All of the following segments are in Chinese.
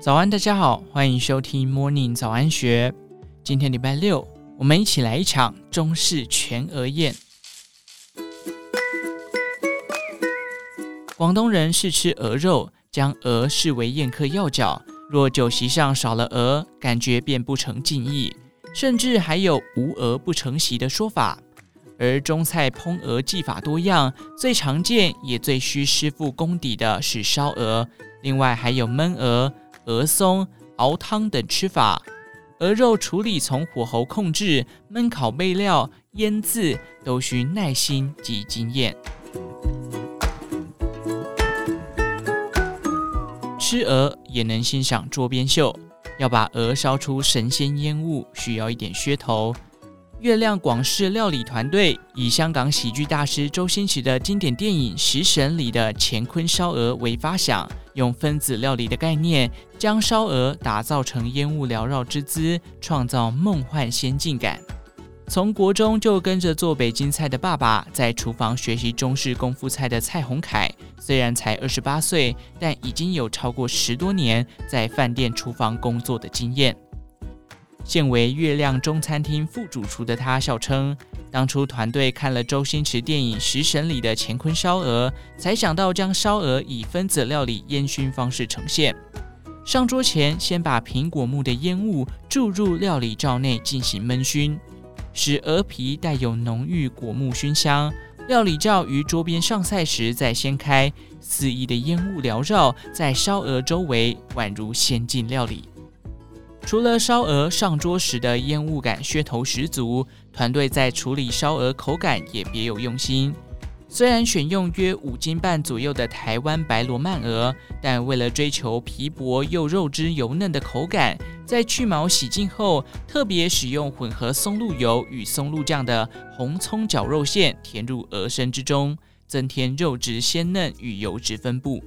早安，大家好，欢迎收听 Morning 早安学。今天礼拜六，我们一起来一场中式全鹅宴。广东人是吃鹅肉，将鹅视为宴客要角。若酒席上少了鹅，感觉便不成敬意，甚至还有无鹅不成席的说法。而中菜烹鹅技法多样，最常见也最需师傅功底的是烧鹅，另外还有焖鹅。鹅松、熬汤等吃法，鹅肉处理从火候控制、焖烤备料、腌制，都需耐心及经验。吃鹅也能欣赏桌边秀，要把鹅烧出神仙烟雾，需要一点噱头。月亮广式料理团队以香港喜剧大师周星驰的经典电影《食神》里的乾坤烧鹅为发想，用分子料理的概念，将烧鹅打造成烟雾缭绕之姿，创造梦幻仙境感。从国中就跟着做北京菜的爸爸，在厨房学习中式功夫菜的蔡宏凯，虽然才二十八岁，但已经有超过十多年在饭店厨房工作的经验。现为月亮中餐厅副主厨的他笑称，当初团队看了周星驰电影《食神》里的乾坤烧鹅，才想到将烧鹅以分子料理烟熏方式呈现。上桌前，先把苹果木的烟雾注入料理罩内进行闷熏，使鹅皮带有浓郁果木熏香。料理罩于桌边上菜时再掀开，肆意的烟雾缭绕在烧鹅周围，宛如仙境料理。除了烧鹅上桌时的烟雾感噱头十足，团队在处理烧鹅口感也别有用心。虽然选用约五斤半左右的台湾白罗曼鹅，但为了追求皮薄又肉汁油嫩的口感，在去毛洗净后，特别使用混合松露油与松露酱的红葱绞肉馅填入鹅身之中，增添肉质鲜嫩与油脂分布。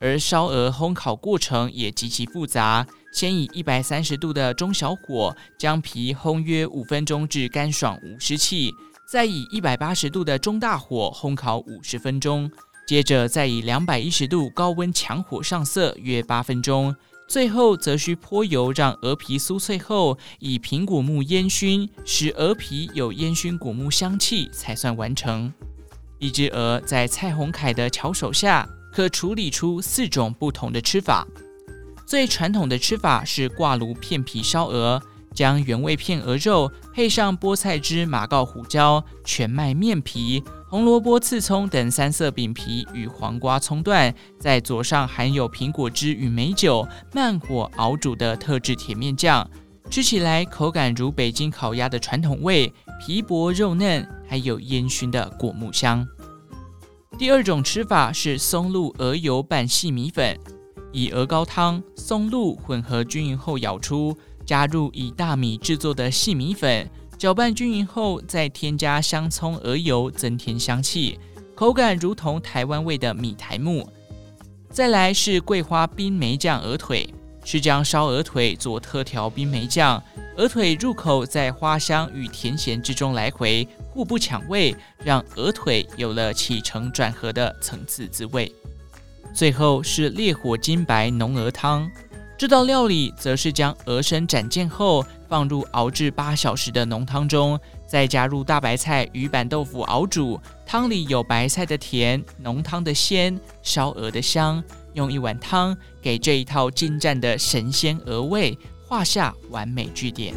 而烧鹅烘烤过程也极其复杂。先以一百三十度的中小火将皮烘约五分钟至干爽无湿气，再以一百八十度的中大火烘烤五十分钟，接着再以两百一十度高温强火上色约八分钟，最后则需泼油让鹅皮酥脆后，以苹果木烟熏，使鹅皮有烟熏果木香气才算完成。一只鹅在蔡宏凯的巧手下，可处理出四种不同的吃法。最传统的吃法是挂炉片皮烧鹅，将原味片鹅肉配上菠菜汁、马告胡椒、全麦面皮、红萝卜、刺葱等三色饼皮与黄瓜、葱段，再佐上含有苹果汁与美酒，慢火熬煮的特制甜面酱，吃起来口感如北京烤鸭的传统味，皮薄肉嫩，还有烟熏的果木香。第二种吃法是松露鹅油拌细米粉。以鹅膏汤、松露混合均匀后舀出，加入以大米制作的细米粉，搅拌均匀后，再添加香葱、鹅油，增添香气，口感如同台湾味的米苔目。再来是桂花冰梅酱鹅腿，是将烧鹅腿做特调冰梅酱，鹅腿入口在花香与甜咸之中来回，互不抢味，让鹅腿有了起承转合的层次滋味。最后是烈火金白浓鹅汤，这道料理则是将鹅身斩件后放入熬制八小时的浓汤中，再加入大白菜与板豆腐熬煮，汤里有白菜的甜，浓汤的鲜，烧鹅的香，用一碗汤给这一套精湛的神仙鹅味画下完美句点。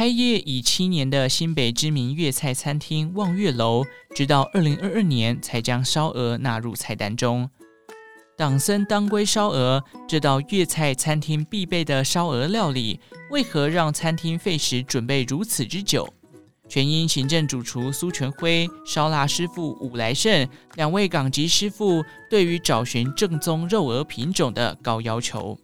开业已七年的新北知名粤菜餐厅望月楼，直到二零二二年才将烧鹅纳入菜单中。党参当归烧鹅这道粤菜餐厅必备的烧鹅料理，为何让餐厅费时准备如此之久？全因行政主厨苏全辉、烧腊师傅伍来胜两位港籍师傅对于找寻正宗肉鹅品种的高要求。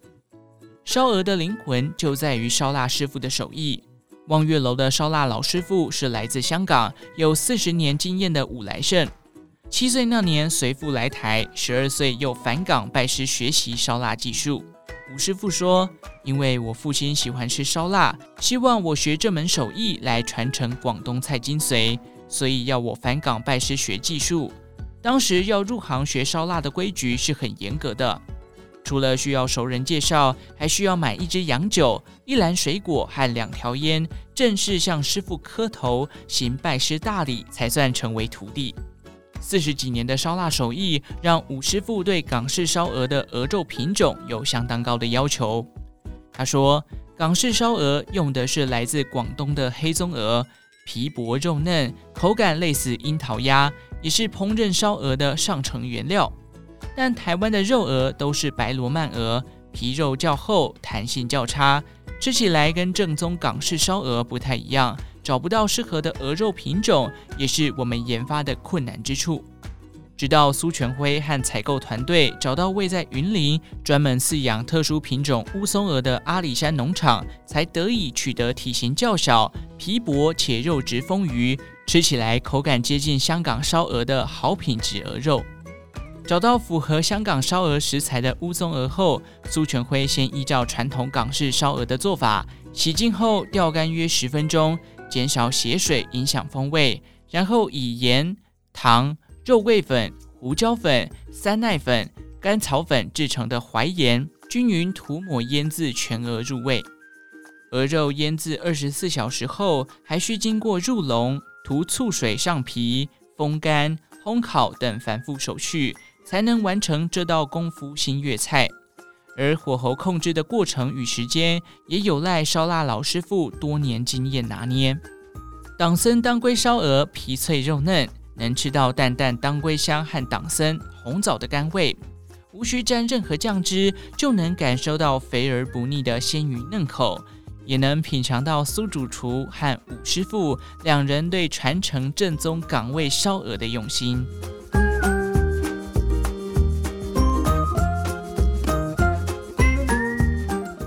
烧鹅的灵魂就在于烧腊师傅的手艺。望月楼的烧腊老师傅是来自香港，有四十年经验的伍来胜。七岁那年随父来台，十二岁又返港拜师学习烧腊技术。伍师傅说：“因为我父亲喜欢吃烧腊，希望我学这门手艺来传承广东菜精髓，所以要我返港拜师学技术。”当时要入行学烧腊的规矩是很严格的，除了需要熟人介绍，还需要买一支洋酒、一篮水果和两条烟，正式向师傅磕头行拜师大礼，才算成为徒弟。四十几年的烧腊手艺，让吴师傅对港式烧鹅的鹅肉品种有相当高的要求。他说，港式烧鹅用的是来自广东的黑棕鹅，皮薄肉嫩，口感类似樱桃鸭。也是烹饪烧鹅的上乘原料，但台湾的肉鹅都是白罗曼鹅，皮肉较厚，弹性较差，吃起来跟正宗港式烧鹅不太一样，找不到适合的鹅肉品种，也是我们研发的困难之处。直到苏全辉和采购团队找到位在云林专门饲养特殊品种乌松鹅的阿里山农场，才得以取得体型较小、皮薄且肉质丰腴。吃起来口感接近香港烧鹅的好品质鹅肉，找到符合香港烧鹅食材的乌松鹅后，苏全辉先依照传统港式烧鹅的做法，洗净后吊干约十分钟，减少血水影响风味，然后以盐、糖、肉桂粉、胡椒粉、三奈粉、甘草粉制成的淮盐均匀涂抹腌制全鹅入味。鹅肉腌制二十四小时后，还需经过入笼。涂醋水上皮、风干、烘烤等繁复手续，才能完成这道功夫新粤菜。而火候控制的过程与时间，也有赖烧腊老师傅多年经验拿捏。党参当归烧鹅皮脆肉嫩，能吃到淡淡当归香和党参、红枣的甘味，无需沾任何酱汁，就能感受到肥而不腻的鲜鱼嫩口。也能品尝到苏主厨和武师傅两人对传承正宗港味烧鹅的用心。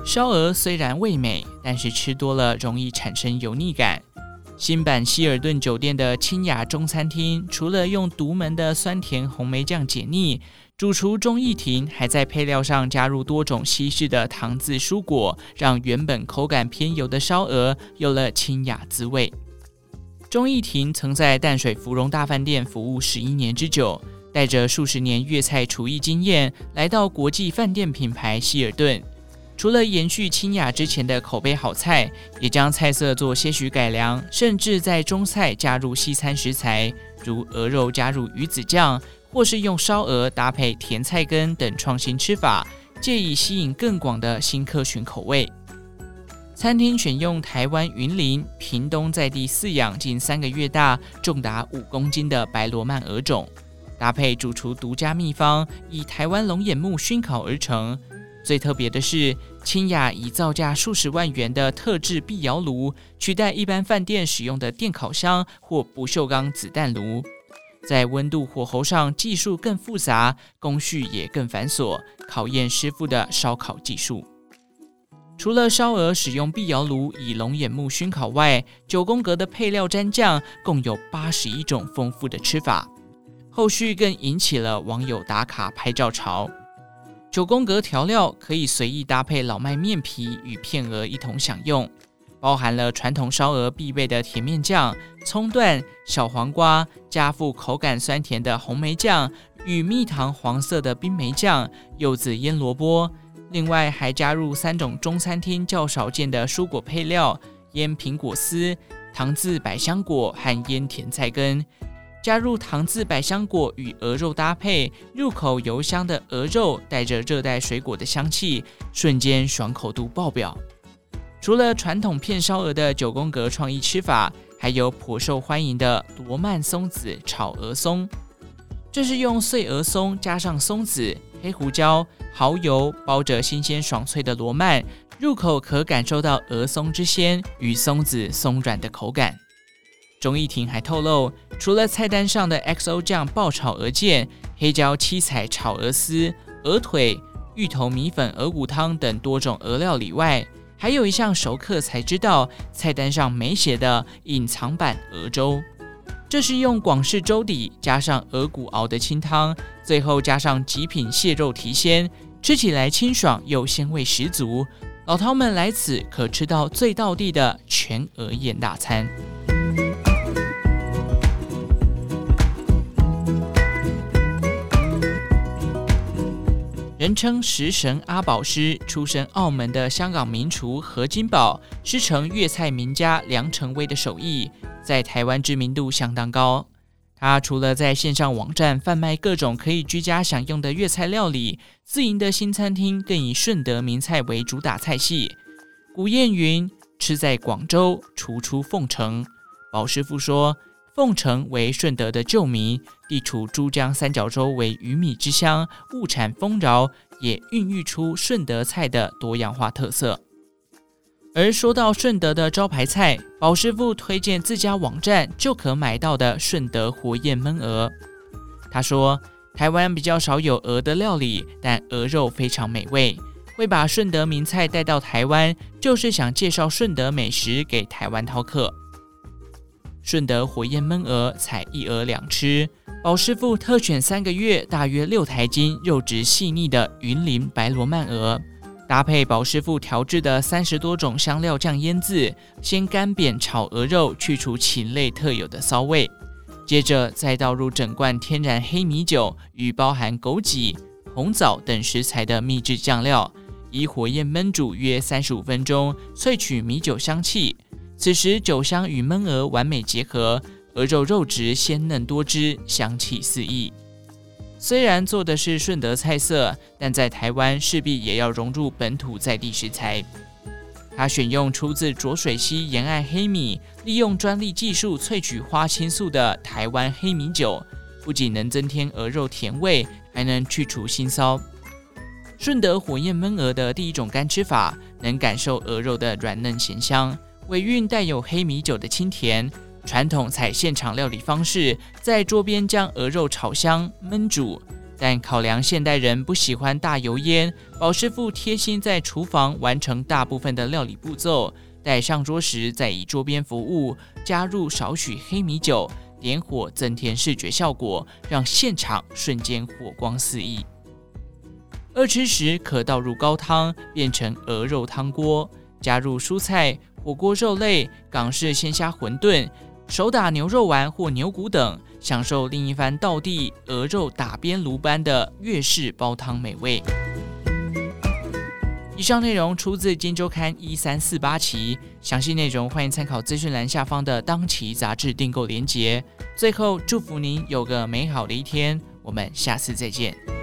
烧鹅虽然味美，但是吃多了容易产生油腻感。新版希尔顿酒店的清雅中餐厅，除了用独门的酸甜红梅酱解腻。主厨钟义庭还在配料上加入多种西式的糖渍蔬果，让原本口感偏油的烧鹅有了清雅滋味。钟义庭曾在淡水芙蓉大饭店服务十一年之久，带着数十年粤菜厨艺经验，来到国际饭店品牌希尔顿。除了延续清雅之前的口碑好菜，也将菜色做些许改良，甚至在中菜加入西餐食材，如鹅肉加入鱼子酱。或是用烧鹅搭配甜菜根等创新吃法，借以吸引更广的新客群口味。餐厅选用台湾云林、屏东在地饲养近三个月大、重达五公斤的白罗曼鹅种，搭配主厨独家秘方，以台湾龙眼木熏烤而成。最特别的是，清雅以造价数十万元的特制壁窑炉，取代一般饭店使用的电烤箱或不锈钢子弹炉。在温度、火候上技术更复杂，工序也更繁琐，考验师傅的烧烤技术。除了烧鹅使用壁窑炉以龙眼木熏烤外，九宫格的配料蘸酱共有八十一种丰富的吃法。后续更引起了网友打卡拍照潮。九宫格调料可以随意搭配老麦面皮与片鹅一同享用。包含了传统烧鹅必备的甜面酱、葱段、小黄瓜，加附口感酸甜的红梅酱与蜜糖黄色的冰梅酱、柚子腌萝卜。另外还加入三种中餐厅较少见的蔬果配料：腌苹果丝、糖渍百香果和腌甜菜根。加入糖渍百香果与鹅肉搭配，入口油香的鹅肉带着热带水果的香气，瞬间爽口度爆表。除了传统片烧鹅的九宫格创意吃法，还有颇受欢迎的罗曼松子炒鹅松。这是用碎鹅松加上松子、黑胡椒、蚝油包着新鲜爽脆的罗曼，入口可感受到鹅松之鲜与松子松软的口感。钟义庭还透露，除了菜单上的 XO 酱爆炒鹅腱、黑椒七彩炒鹅丝、鹅腿、芋头米粉鹅骨汤等多种鹅料理外，还有一项熟客才知道，菜单上没写的隐藏版鹅粥，这是用广式粥底加上鹅骨熬的清汤，最后加上极品蟹肉提鲜，吃起来清爽又鲜味十足。老饕们来此可吃到最道地的全鹅宴大餐。人称食神阿宝师，出身澳门的香港名厨何金宝师承粤菜名家梁成威的手艺，在台湾知名度相当高。他除了在线上网站贩卖各种可以居家享用的粤菜料理，自营的新餐厅更以顺德名菜为主打菜系。古谚云：“吃在广州，厨出凤城。”宝师傅说，凤城为顺德的旧名，地处珠江三角洲，为鱼米之乡，物产丰饶，也孕育出顺德菜的多样化特色。而说到顺德的招牌菜，宝师傅推荐自家网站就可买到的顺德活燕焖鹅。他说，台湾比较少有鹅的料理，但鹅肉非常美味。会把顺德名菜带到台湾，就是想介绍顺德美食给台湾饕客。顺德火焰焖鹅采一鹅两吃，宝师傅特选三个月、大约六台斤、肉质细腻的云林白罗曼鹅。搭配宝师傅调制的三十多种香料酱腌制，先干煸炒鹅肉，去除禽类特有的骚味，接着再倒入整罐天然黑米酒与包含枸杞、红枣等食材的秘制酱料，以火焰焖煮约三十五分钟，萃取米酒香气。此时酒香与焖鹅完美结合，鹅肉肉质鲜嫩多汁，香气四溢。虽然做的是顺德菜色，但在台湾势必也要融入本土在地食材。他选用出自浊水溪沿岸黑米，利用专利技术萃取花青素的台湾黑米酒，不仅能增添鹅肉甜味，还能去除腥臊。顺德火焰焖鹅的第一种干吃法，能感受鹅肉的软嫩咸香，尾韵带有黑米酒的清甜。传统采现场料理方式，在桌边将鹅肉炒香焖煮，但考量现代人不喜欢大油烟，宝师傅贴心在厨房完成大部分的料理步骤，待上桌时再以桌边服务，加入少许黑米酒，点火增添视觉效果，让现场瞬间火光四溢。二吃时可倒入高汤，变成鹅肉汤锅，加入蔬菜、火锅肉类、港式鲜虾馄饨。手打牛肉丸或牛骨等，享受另一番道地鹅肉打边炉般的粤式煲汤美味。以上内容出自《金周刊》一三四八期，详细内容欢迎参考资讯栏下方的当期杂志订购链接。最后，祝福您有个美好的一天，我们下次再见。